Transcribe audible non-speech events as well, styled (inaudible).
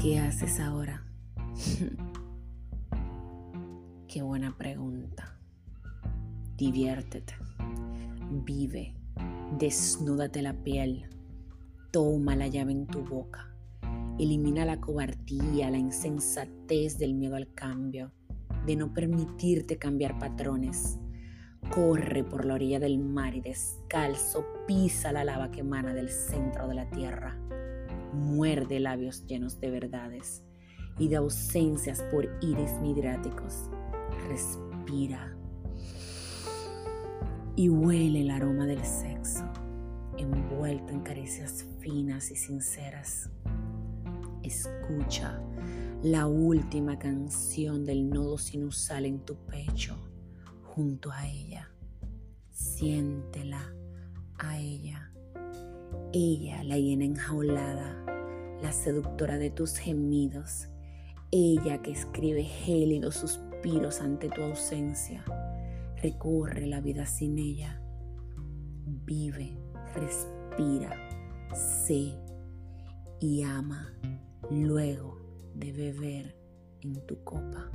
¿Qué haces ahora? (laughs) Qué buena pregunta. Diviértete, vive, desnúdate la piel, toma la llave en tu boca, elimina la cobardía, la insensatez del miedo al cambio, de no permitirte cambiar patrones. Corre por la orilla del mar y descalzo pisa la lava que emana del centro de la tierra. Muerde labios llenos de verdades y de ausencias por iris midráticos. Respira y huele el aroma del sexo, envuelto en caricias finas y sinceras. Escucha la última canción del nodo sinusal en tu pecho junto a ella. Siéntela a ella. Ella, la llena enjaulada, la seductora de tus gemidos. Ella que escribe gélidos suspiros ante tu ausencia Recorre la vida sin ella. Vive, respira, sé y ama luego de beber en tu copa.